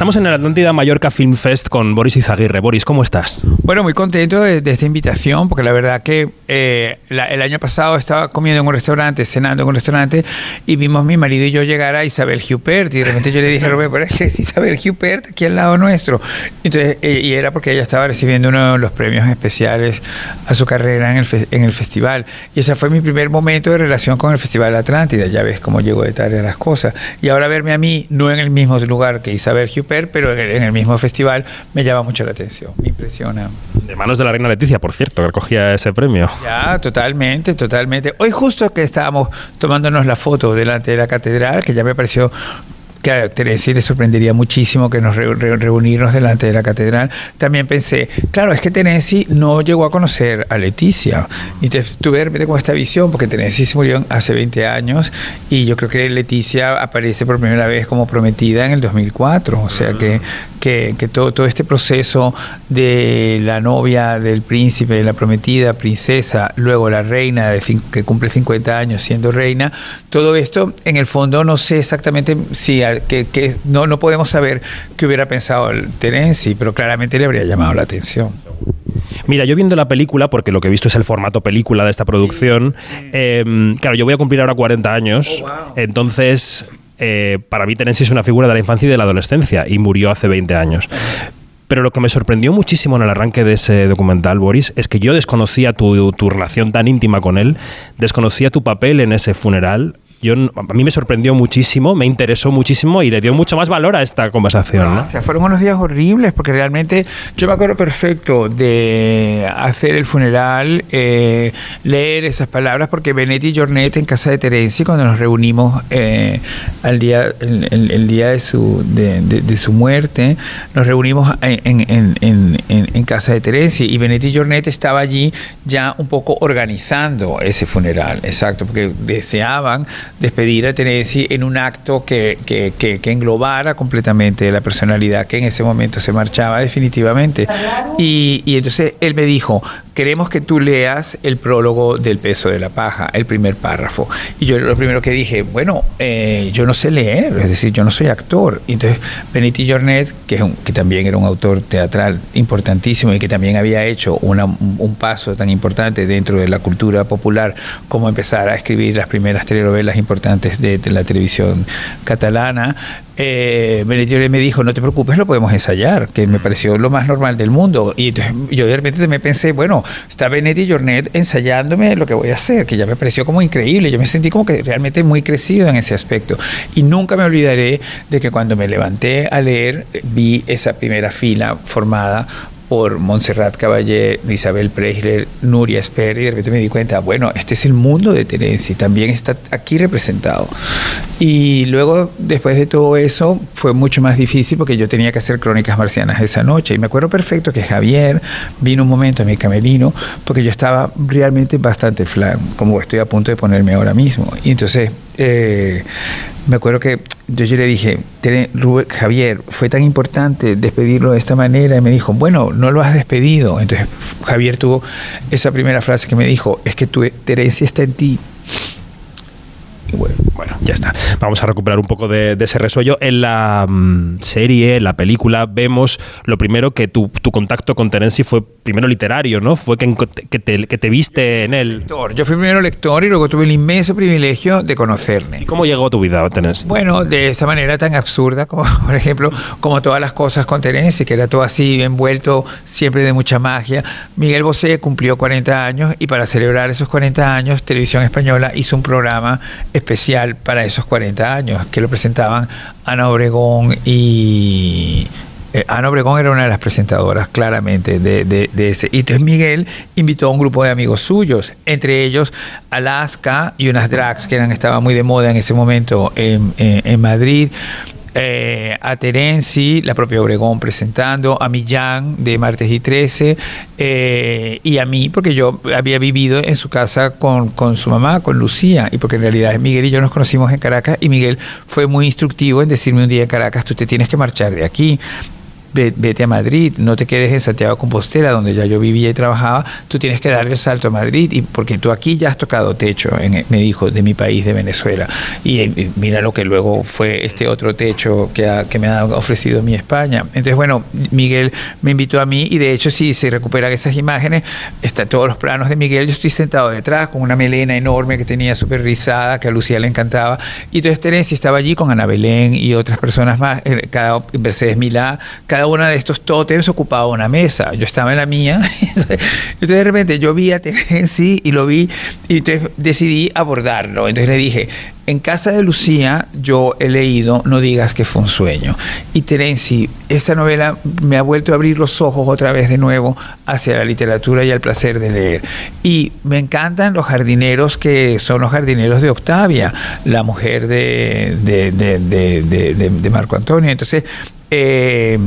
Estamos en el Atlántida Mallorca Film Fest con Boris Izaguirre. Boris, ¿cómo estás? Bueno, muy contento de, de esta invitación, porque la verdad que eh, la- el año pasado estaba comiendo en un restaurante, cenando en un restaurante, y vimos mi marido y yo llegar a Isabel Huppert, y de repente yo le dije, Robert, pero es que es Isabel Huppert aquí al lado nuestro. Entonces, eh, y era porque ella estaba recibiendo uno de los premios especiales a su carrera en el, fe- en el festival. Y ese fue mi primer momento de relación con el Festival Atlántida. Ya ves cómo llegó de tarde las cosas. Y ahora verme a mí, no en el mismo lugar que Isabel Huppert, pero en el, en el mismo festival, me llama mucho la atención, me impresiona. De manos de la reina Leticia, por cierto, que recogía ese premio. Ya, totalmente, totalmente. Hoy justo que estábamos tomándonos la foto delante de la catedral, que ya me pareció a Teresa le sorprendería muchísimo que nos re- re- reunirnos delante de la catedral. También pensé, claro, es que Tenensi no llegó a conocer a Leticia. Y tuve de repente como esta visión, porque Tenensi se murió hace 20 años y yo creo que Leticia aparece por primera vez como prometida en el 2004. O sea que, que, que todo, todo este proceso de la novia del príncipe, la prometida princesa, luego la reina de que cumple 50 años siendo reina, todo esto en el fondo no sé exactamente si que, que no, no podemos saber qué hubiera pensado el pero claramente le habría llamado la atención. Mira, yo viendo la película, porque lo que he visto es el formato película de esta producción, eh, claro, yo voy a cumplir ahora 40 años, entonces eh, para mí Tenensi es una figura de la infancia y de la adolescencia y murió hace 20 años. Pero lo que me sorprendió muchísimo en el arranque de ese documental, Boris, es que yo desconocía tu, tu relación tan íntima con él, desconocía tu papel en ese funeral. Yo, a mí me sorprendió muchísimo, me interesó muchísimo y le dio mucho más valor a esta conversación. ¿no? O sea, fueron unos días horribles porque realmente yo me acuerdo perfecto de hacer el funeral, eh, leer esas palabras, porque Benetti y Jornet en casa de Terenzi, cuando nos reunimos eh, al día, el, día de su, de, su muerte, nos reunimos en, en- en- en- casa de Terenzi y Benetti y Jornet estaba allí ya un poco organizando ese funeral, exacto, porque deseaban despedir a Terenzi en un acto que, que- que- que englobara completamente la personalidad que en ese momento se marchaba definitivamente. Y, y entonces él me dijo, queremos que tú leas el prólogo del peso de la paja, el primer párrafo. Y yo lo primero que dije, bueno, eh, yo no sé leer, es decir, yo no soy actor. Y entonces Benetti Jornet, que, también era un autor teatral importantísimo y que también había hecho un paso tan importante dentro de la cultura popular como empezar a escribir las primeras telenovelas importantes de la televisión catalana, eh, me dijo, no te preocupes, lo podemos ensayar, que me pareció lo más normal del mundo. Y yo de repente me pensé, bueno, está Benetti Jornet ensayándome lo que voy a hacer, que ya me pareció como increíble. Yo me sentí como que realmente muy crecido en ese aspecto. Y nunca me olvidaré de que cuando me levanté a leer, vi esa primera fila formada por Montserrat Caballé, Isabel Preisler, Nuria Esper, y de repente me di cuenta, bueno, este es el mundo de Terenzi, también está aquí representado. Y luego, después de todo eso, fue mucho más difícil porque yo tenía que hacer crónicas marcianas esa noche. Y me acuerdo perfecto que Javier vino un momento a mi camerino porque yo estaba realmente bastante flan, como estoy a punto de ponerme ahora mismo. Y entonces eh, me acuerdo que yo, le dije, "Tere- Rubén- Javier, fue tan importante despedirlo de esta manera. Y me dijo, bueno, no lo has despedido. Entonces Javier tuvo esa primera frase que me dijo, es que tu Terencia está en ti. Y bueno, ya está. Vamos a recuperar un poco de, de ese resuello. En la mm, serie, en la película, vemos lo primero que tu, tu contacto con Terenzi fue primero literario, ¿no? Fue que, que, te, que te viste en él. lector. Yo fui primero lector y luego tuve el inmenso privilegio de conocerle. ¿Y cómo llegó a tu vida, Terenzi? Bueno, de esta manera tan absurda como, por ejemplo, como todas las cosas con Terenci, que era todo así, envuelto siempre de mucha magia. Miguel Bosé cumplió 40 años y para celebrar esos 40 años, Televisión Española hizo un programa especial para esos 40 años, que lo presentaban Ana Obregón y... eh, Ana Obregón era una de las presentadoras, claramente, de, de- ese. Y entonces Miguel invitó a un grupo de amigos suyos, entre ellos Alaska y unas drags que eran, estaban muy de moda en ese momento en, en- en Madrid. Eh, a Terenzi, la propia Obregón presentando, a Millán de Martes y 13, eh, y a mí, porque yo había vivido en su casa con, con su mamá, con Lucía, y porque en realidad Miguel y yo nos conocimos en Caracas, y Miguel fue muy instructivo en decirme un día en Caracas, tú te tienes que marchar de aquí. Ve- Vete a Madrid, no te quedes en Santiago Compostela, donde ya yo vivía y trabajaba, tú tienes que darle el salto a Madrid, y porque tú aquí ya has tocado techo, en- me dijo, de mi país, de Venezuela. Y, eh, mira lo que luego fue este otro techo que, que me ha ofrecido mi España. Entonces, bueno, Miguel me invitó a mí, y de hecho, si se recuperan esas imágenes, están todos los planos de Miguel, yo estoy sentado detrás con una melena enorme que tenía súper rizada, que a Lucía le encantaba, y entonces Terencia estaba allí con Ana Belén y otras personas más, cada Mercedes Milá, cada cada uno de estos tótems ocupaba una mesa. Yo estaba en la mía. Entonces de repente yo vi a Terenzi y lo vi y entonces decidí abordarlo. Entonces le dije, en casa de Lucía yo he leído No digas que fue un sueño. Y Terenzi, esta novela me ha vuelto a abrir los ojos otra vez de nuevo hacia la literatura y al placer de leer. Y me encantan los jardineros que son los jardineros de Octavia, la mujer de, de, de- de Marco Antonio. Entonces, eh,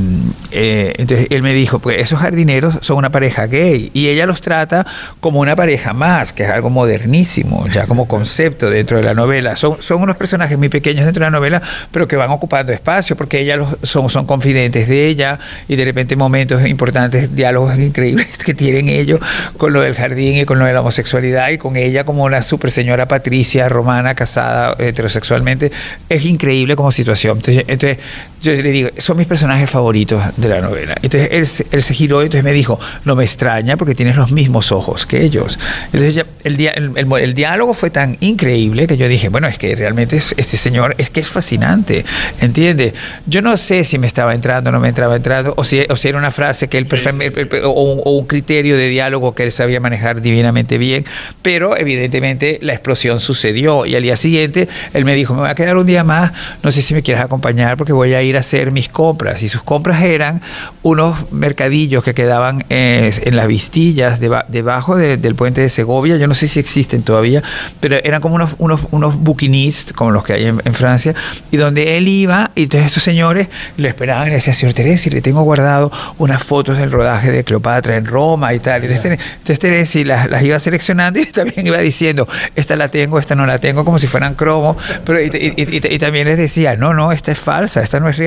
eh, entonces él me dijo, pues esos jardineros son una pareja gay y ella los trata como una pareja más, que es algo modernísimo, ya como concepto dentro de la novela. Son, unos personajes muy pequeños dentro de la novela, pero que van ocupando espacio porque ella los, son, son confidentes de ella y de repente momentos importantes, diálogos increíbles que tienen ellos con lo del jardín y con lo de la homosexualidad y con ella como una super señora Patricia romana casada heterosexualmente. Es increíble como situación. Entonces, entonces yo le digo, son mis personajes favoritos de la novela. Entonces él, se- él se giró y entonces me dijo, no me extraña porque tienes los mismos ojos que ellos. Entonces ya el, dia- el, el- el diálogo fue tan increíble que yo dije, bueno, es que realmente es- este señor es que es fascinante, ¿entiendes? Yo no sé si me estaba entrando o no me entraba entrando, o si, o si era una frase que él prefer- o, un, o un criterio de diálogo que él sabía manejar divinamente bien, pero evidentemente la explosión sucedió y al día siguiente él me dijo, me voy a quedar un día más, no sé si me quieres acompañar porque voy a ir a hacer mis compras. Y sus compras eran unos mercadillos que quedaban eh, en las vistillas deba- debajo de- del puente de Segovia, yo no sé si existen todavía, pero eran como unos, unos, unos bouquinistes, como los que hay en, en Francia, y donde él iba, y entonces estos señores le esperaban y le decían, señor Teresi, le tengo guardado unas fotos del rodaje de Cleopatra en Roma y tal. Entonces, entonces Teresi las, las iba seleccionando y también iba diciendo, esta la tengo, esta no la tengo, como si fueran cromo, pero y, y- y- y también les decía, no, no, esta es falsa, esta no es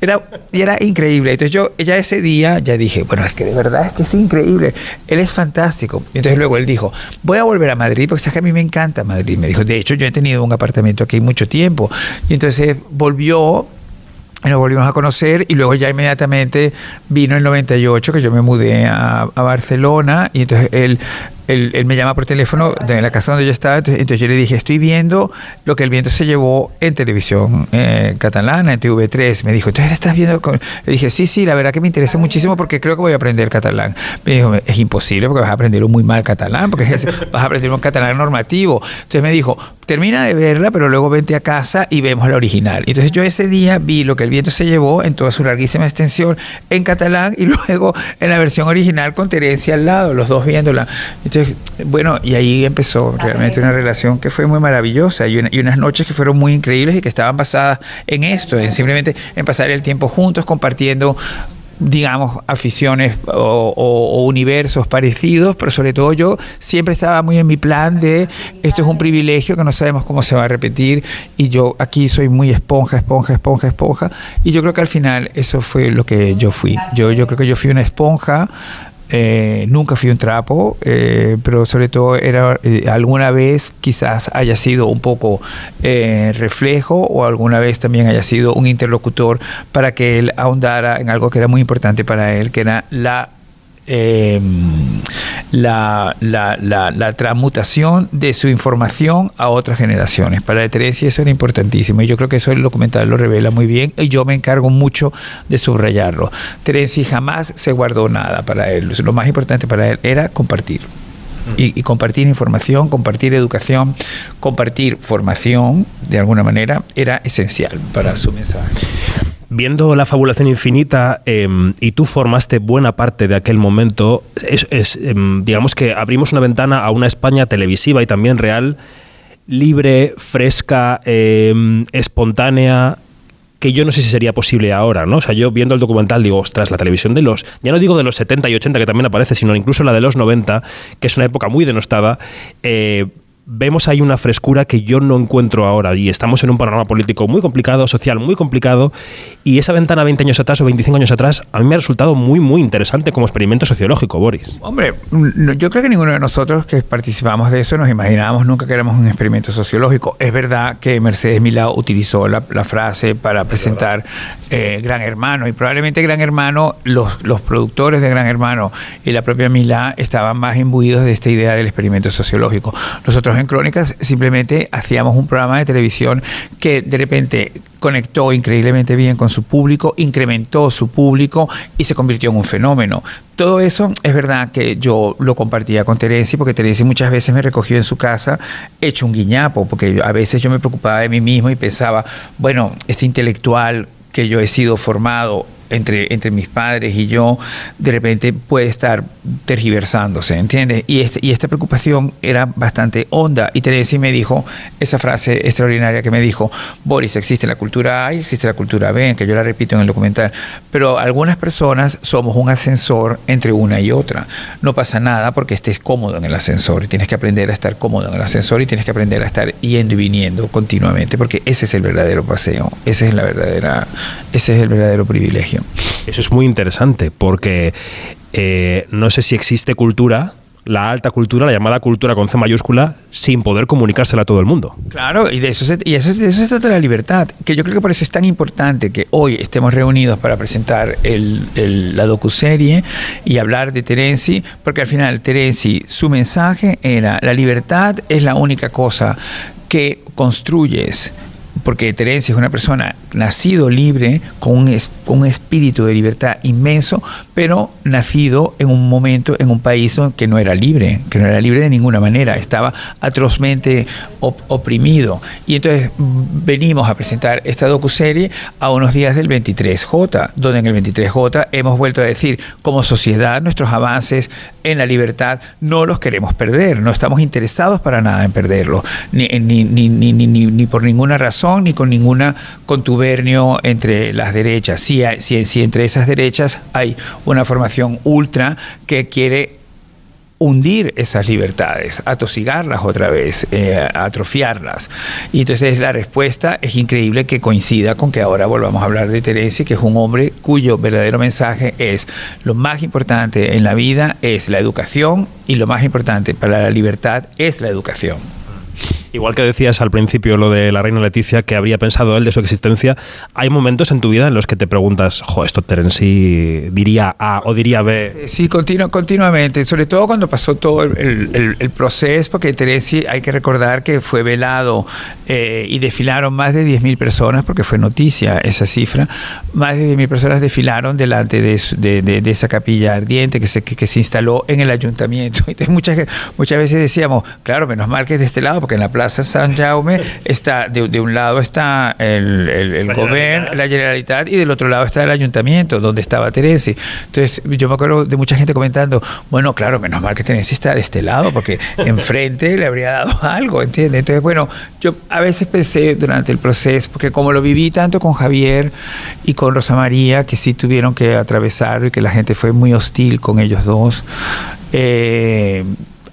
Era, y era increíble. Entonces yo ya ese día ya dije, bueno, es que de verdad es que es increíble, él es fantástico. Entonces luego él dijo, voy a volver a Madrid porque sabes que a mí me encanta Madrid. Me dijo, de hecho yo he tenido un apartamento aquí mucho tiempo. Y entonces volvió y nos volvimos a conocer y luego ya inmediatamente vino el 98 que yo me mudé a Barcelona y entonces él, él, él me llama por teléfono de la casa donde yo estaba, entonces, entonces yo le dije, estoy viendo lo que el viento se llevó en televisión eh, catalana, en TV3. Me dijo, entonces estás viendo... con-?" Le dije, sí, sí, la verdad que me interesa muchísimo porque creo que voy a aprender catalán. Me dijo, es imposible porque vas a aprender un muy mal catalán, porque vas a aprender un catalán normativo. Entonces me dijo, termina de verla, pero luego vente a casa y vemos la original. Entonces yo ese día vi lo que el viento se llevó en toda su larguísima extensión en catalán y luego en la versión original con Terencia al lado, los dos viéndola. Entonces, bueno, y ahí empezó realmente una relación que fue muy maravillosa y, una- y unas noches que fueron muy increíbles y que estaban basadas en esto, en simplemente en pasar el tiempo juntos, compartiendo digamos, aficiones o, o- o universos parecidos, pero sobre todo yo siempre estaba muy en mi plan de esto es un privilegio que no sabemos cómo se va a repetir y yo aquí soy muy esponja, esponja, esponja, esponja y yo creo que al final eso fue lo que yo fui. Yo, yo creo que yo fui una esponja. Eh, nunca fui un trapo, eh, pero sobre todo era eh, alguna vez quizás haya sido un poco eh, reflejo o alguna vez también haya sido un interlocutor para que él ahondara en algo que era muy importante para él, que era la eh, la, la, la, la transmutación de su información a otras generaciones. Para Teresia eso era importantísimo y yo creo que eso el documental lo revela muy bien y yo me encargo mucho de subrayarlo. Teresia jamás se guardó nada para él. Lo más importante para él era compartir. Y compartir información, compartir educación, compartir formación, de alguna manera, era esencial para su mensaje. Viendo la fabulación infinita eh, y tú formaste buena parte de aquel momento, eh, digamos que abrimos una ventana a una España televisiva y también real, libre, fresca, eh, espontánea, que yo no sé si sería posible ahora, ¿no? O sea, yo viendo el documental digo, ostras, la televisión de los, ya no digo de los 70 y 80 que también aparece, sino incluso la de los 90, que es una época muy denostada, eh, vemos ahí una frescura que yo no encuentro ahora y estamos en un panorama político muy complicado, social muy complicado y esa ventana 20 años atrás o 25 años atrás a mí me ha resultado muy muy interesante como experimento sociológico, Boris. Hombre, yo creo que ninguno de nosotros que participamos de eso nos imaginábamos nunca que éramos un experimento sociológico. Es verdad que Mercedes Milá utilizó la, la frase para presentar eh, Gran Hermano y probablemente Gran Hermano, los, los productores de Gran Hermano y la propia Milá estaban más imbuidos de esta idea del experimento sociológico. Nosotros en Crónicas simplemente hacíamos un programa de televisión que de repente conectó increíblemente bien con su público, incrementó su público y se convirtió en un fenómeno. Todo eso es verdad que yo lo compartía con Teresa, porque Teresa muchas veces me recogió en su casa hecho un guiñapo, porque a veces yo me preocupaba de mí mismo y pensaba, bueno, este intelectual que yo he sido formado entre, entre mis padres y yo, de repente puede estar tergiversándose, ¿entiendes? Y, este, y esta preocupación era bastante honda. Y Teresa me dijo esa frase extraordinaria que me dijo, Boris, existe la cultura A y existe la cultura B, que yo la repito en el documental, pero algunas personas somos un ascensor entre una y otra. No pasa nada porque estés cómodo en el ascensor y tienes que aprender a estar cómodo en el ascensor y tienes que aprender a estar yendo y viniendo continuamente, porque ese es el verdadero paseo, ese es la verdadera, ese es el verdadero privilegio. Eso es muy interesante porque eh, no sé si existe cultura, la alta cultura, la llamada cultura con C mayúscula, sin poder comunicársela a todo el mundo. Claro, y de eso, se, y eso, de trata la libertad, que yo creo que por eso es tan importante que hoy estemos reunidos para presentar el, el, la docuserie y hablar de Terenzi, porque al final Terenzi, su mensaje era, la libertad es la única cosa que construyes porque Terencia es una persona nacido libre, con un, es, un, espíritu de libertad inmenso, pero nacido en un momento, en un país que no era libre, que no era libre de ninguna manera, estaba atrozmente op oprimido. Y entonces venimos a presentar esta docuserie a unos días del 23J, donde en el 23J hemos vuelto a decir, como sociedad, nuestros avances en la libertad no los queremos perder, no estamos interesados para nada en perderlos, ni, por ninguna razón ni con ninguna entre las derechas. Si, hay, si, entre esas derechas hay una formación ultra que quiere hundir esas libertades, atosigarlas otra vez, eh, atrofiarlas. Y entonces la respuesta es increíble que coincida con que ahora volvamos a hablar de Teresa, que es un hombre cuyo verdadero mensaje es lo más importante en la vida es la educación y lo más importante para la libertad es la educación. Igual que decías al principio lo de la reina Leticia, que habría pensado él de su existencia, hay momentos en tu vida en los que te preguntas, jo, esto Terenzi diría A o diría B. Sí, continu continuamente, sobre todo cuando pasó todo el, proceso, porque Terenzi hay que recordar que fue velado eh, y desfilaron más de 10.000 personas, porque fue noticia esa cifra, más de 10.000 personas desfilaron delante de, esa capilla ardiente que se, que, se instaló en el ayuntamiento. Entonces muchas, muchas veces decíamos, claro, menos mal que de este lado, porque en la Plaza San Jaume está, de, de un lado está el, el, el gobierno, la Generalitat, y del otro lado está el ayuntamiento, donde estaba Teresi. Entonces, yo me acuerdo de mucha gente comentando, bueno, claro, menos mal que Teresi está de este lado, porque enfrente le habría dado algo, ¿entiendes? Entonces, bueno, yo a veces pensé durante el proceso, porque como lo viví tanto con Javier y con Rosa María, que sí tuvieron que atravesar y que la gente fue muy hostil con ellos dos, eh,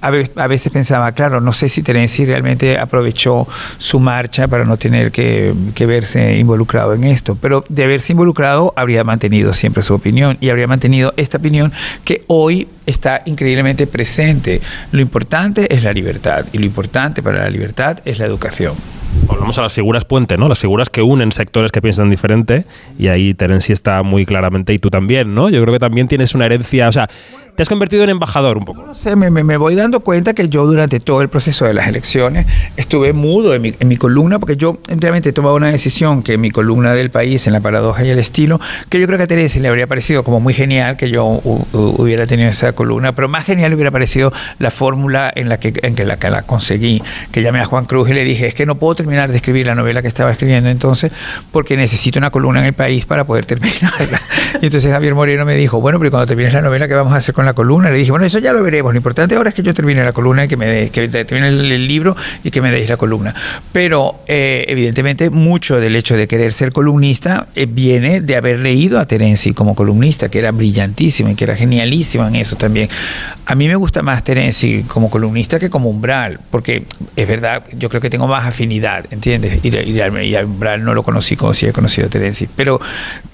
a veces pensaba, claro, no sé si Terenzi realmente aprovechó su marcha para no tener que, verse involucrado en esto, pero de haberse involucrado habría mantenido siempre su opinión y habría mantenido esta opinión que hoy está increíblemente presente. Lo importante es la libertad y lo importante para la libertad es la educación. Volvamos a las figuras puente, ¿no? Las figuras que unen sectores que piensan diferente y ahí Terenzi está muy claramente y tú también, ¿no? Yo creo que también tienes una herencia, o sea, te has convertido en embajador un poco. No sé, me, me, voy dando cuenta que yo durante todo el proceso de las elecciones estuve mudo en mi, en mi, columna porque yo realmente he tomado una decisión que mi columna del país, en la paradoja y el estilo, que yo creo que a Teresa le habría parecido como muy genial que yo hubiera tenido esa columna, pero más genial hubiera parecido la fórmula en la que, en que la, que la conseguí, que llamé a Juan Cruz y le dije, es que no puedo terminar de escribir la novela que estaba escribiendo entonces porque necesito una columna en el país para poder terminarla. Y entonces Javier Moreno me dijo, bueno, pero cuando termines la novela, ¿qué vamos a hacer con la columna? Le dije, bueno, eso ya lo veremos. Lo importante ahora es que yo termine la columna y que me de, que termine el, libro y que me deis la columna. Pero eh, evidentemente mucho del hecho de querer ser columnista eh, viene de haber leído a Terenzi como columnista, que era brillantísima y que era genialísima en eso también. A mí me gusta más Terenzi como columnista que como umbral, porque es verdad, yo creo que tengo más afinidad, ¿entiendes? Y, y, y al umbral no lo conocí como si he conocido a Terenzi. Pero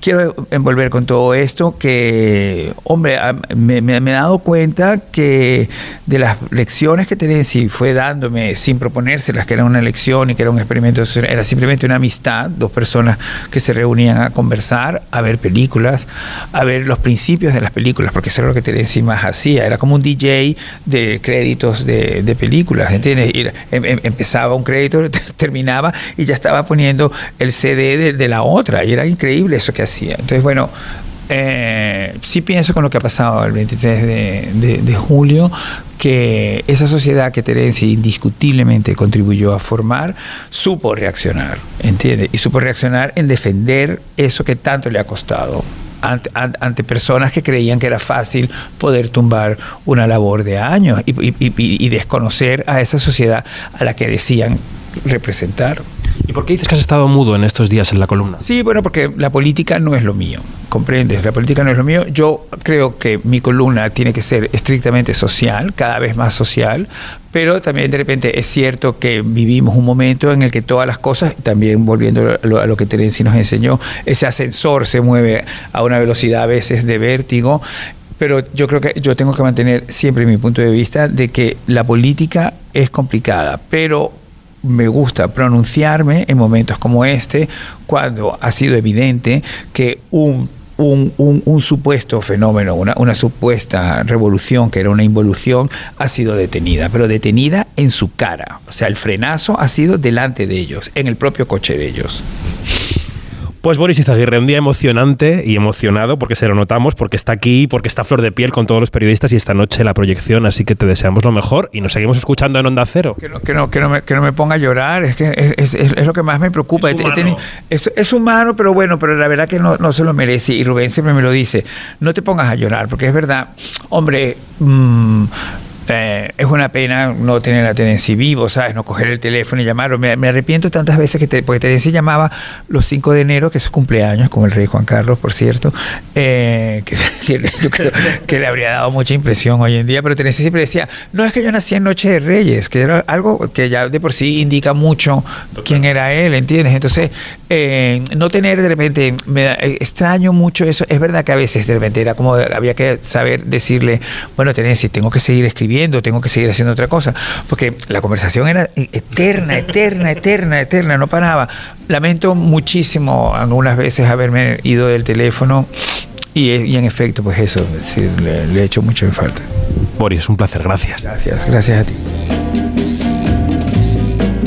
quiero envolver con todo esto que, hombre, me, me, me he dado cuenta que de las lecciones que Terenzi fue dándome sin proponérselas, que era una lección y que era un experimento, era simplemente una amistad, dos personas que se reunían a conversar, a ver películas, a ver los principios de las películas, porque eso era lo que Terenzi más hacía, era como un DJ de créditos de, de películas, ¿entiendes? Em- em- empezaba un crédito, terminaba y ya estaba poniendo el CD de, de la otra, y era increíble eso que hacía. Entonces, bueno, eh, sí pienso con lo que ha pasado el 23 de, julio, que esa sociedad que Terenzi indiscutiblemente contribuyó a formar, supo reaccionar, ¿entiende? Y supo reaccionar en defender eso que tanto le ha costado. Ante, an- ante personas que creían que era fácil poder tumbar una labor de años y desconocer a esa sociedad a la que decían representar. ¿Y por qué dices que has estado mudo en estos días en la columna? Sí, bueno, porque la política no es lo mío, ¿comprendes? La política no es lo mío. Yo creo que mi columna tiene que ser estrictamente social, cada vez más social, pero también de repente es cierto que vivimos un momento en el que todas las cosas, también volviendo a lo, que Terenzi nos enseñó, ese ascensor se mueve a una velocidad a veces de vértigo. Pero yo creo que yo tengo que mantener siempre mi punto de vista de que la política es complicada, pero me gusta pronunciarme en momentos como este, cuando ha sido evidente que un, un, un- supuesto fenómeno, una, una supuesta revolución, que era una involución, ha sido detenida, pero detenida en su cara. O sea, el frenazo ha sido delante de ellos, en el propio coche de ellos. Pues Boris Izaguirre, un día emocionante y emocionado porque se lo notamos, porque está aquí, porque está a flor de piel con todos los periodistas y esta noche la proyección, así que te deseamos lo mejor y nos seguimos escuchando en Onda Cero. Que no, que no, que no, me, que no me ponga a llorar, es que es, es- es lo que más me preocupa. Es He- he humano. tenido- Es, humano, pero bueno, pero la verdad que no, no se lo merece. Y Rubén siempre me lo dice, no te pongas a llorar, porque es verdad, hombre, mm, eh, es una pena no tener a Terenci vivo, ¿sabes? No coger el teléfono y llamarlo. Me, me arrepiento tantas veces que te, porque Terenci llamaba los 5 de enero, que es su cumpleaños, como el rey Juan Carlos, por cierto, eh, que, que yo creo que le habría dado mucha impresión hoy en día, pero Terenci siempre decía, no es que yo nací en Noche de Reyes, que era algo que ya de por sí indica mucho quién era él, ¿entiendes? Entonces, eh, no tener de repente, me da- eh, extraño mucho eso, es verdad que a veces de repente era como, había que saber decirle, bueno, Terenci, tengo que seguir escribiendo, tengo que seguir haciendo otra cosa, porque la conversación era eterna, eterna, eterna, eterna, no paraba. Lamento muchísimo algunas veces haberme ido del teléfono y, y en efecto, pues eso, sí, le, le he hecho mucho en falta. Boris, un placer, gracias. Gracias, gracias a ti.